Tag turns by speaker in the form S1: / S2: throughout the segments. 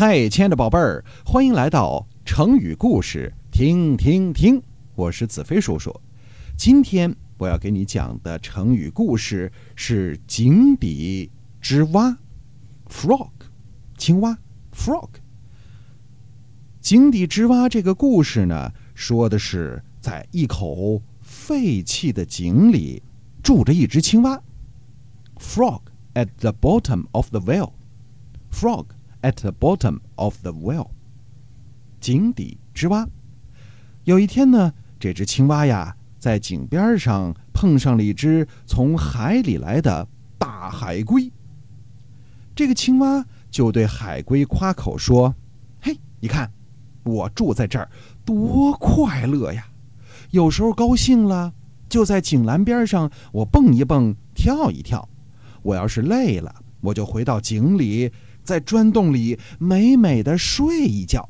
S1: 嗨，亲爱的宝贝儿，欢迎来到成语故事，听听听。我是子飞叔叔。今天我要给你讲的成语故事是井底之蛙，frog，青蛙，frog。井底之蛙这个故事呢，说的是在一口废弃的井里住着一只青蛙，frog at the bottom of the well，frog。At the bottom of the well，井底之蛙。有一天呢，这只青蛙呀，在井边上碰上了一只从海里来的大海龟。这个青蛙就对海龟夸口说：“嘿，你看，我住在这儿多快乐呀！有时候高兴了，就在井栏边上我蹦一蹦，跳一跳；我要是累了，我就回到井里。”在砖洞里美美的睡一觉，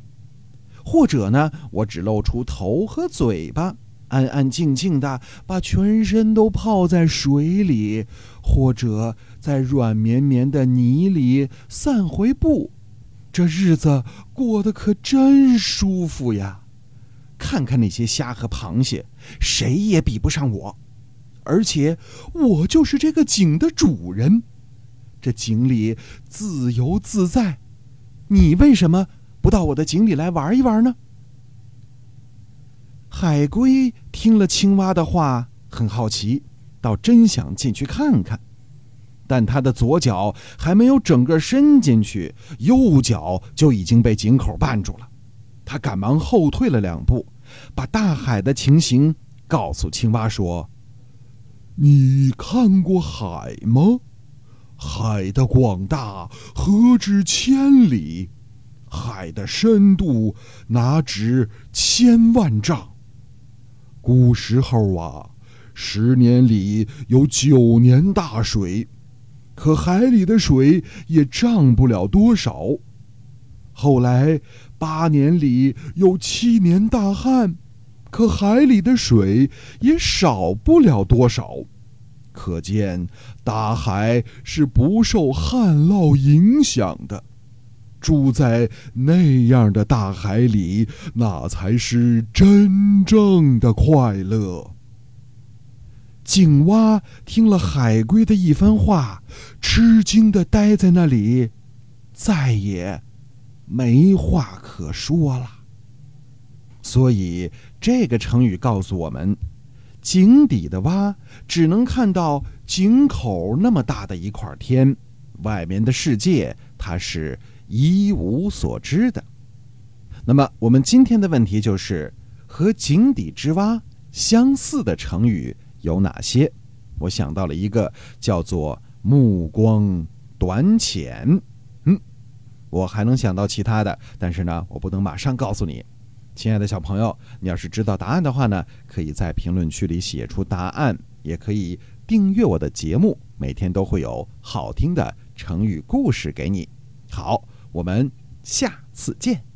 S1: 或者呢，我只露出头和嘴巴，安安静静的把全身都泡在水里，或者在软绵绵的泥里散回步，这日子过得可真舒服呀！看看那些虾和螃蟹，谁也比不上我，而且我就是这个井的主人。这井里自由自在，你为什么不到我的井里来玩一玩呢？海龟听了青蛙的话，很好奇，倒真想进去看看。但他的左脚还没有整个伸进去，右脚就已经被井口绊住了。他赶忙后退了两步，把大海的情形告诉青蛙说：“你看过海吗？”海的广大何止千里，海的深度哪止千万丈。古时候啊，十年里有九年大水，可海里的水也涨不了多少。后来八年里有七年大旱，可海里的水也少不了多少。可见，大海是不受旱涝影响的。住在那样的大海里，那才是真正的快乐。井蛙听了海龟的一番话，吃惊的呆在那里，再也没话可说了。所以，这个成语告诉我们。井底的蛙只能看到井口那么大的一块天，外面的世界它是一无所知的。那么，我们今天的问题就是：和井底之蛙相似的成语有哪些？我想到了一个，叫做“目光短浅”。嗯，我还能想到其他的，但是呢，我不能马上告诉你。亲爱的小朋友，你要是知道答案的话呢，可以在评论区里写出答案，也可以订阅我的节目，每天都会有好听的成语故事给你。好，我们下次见。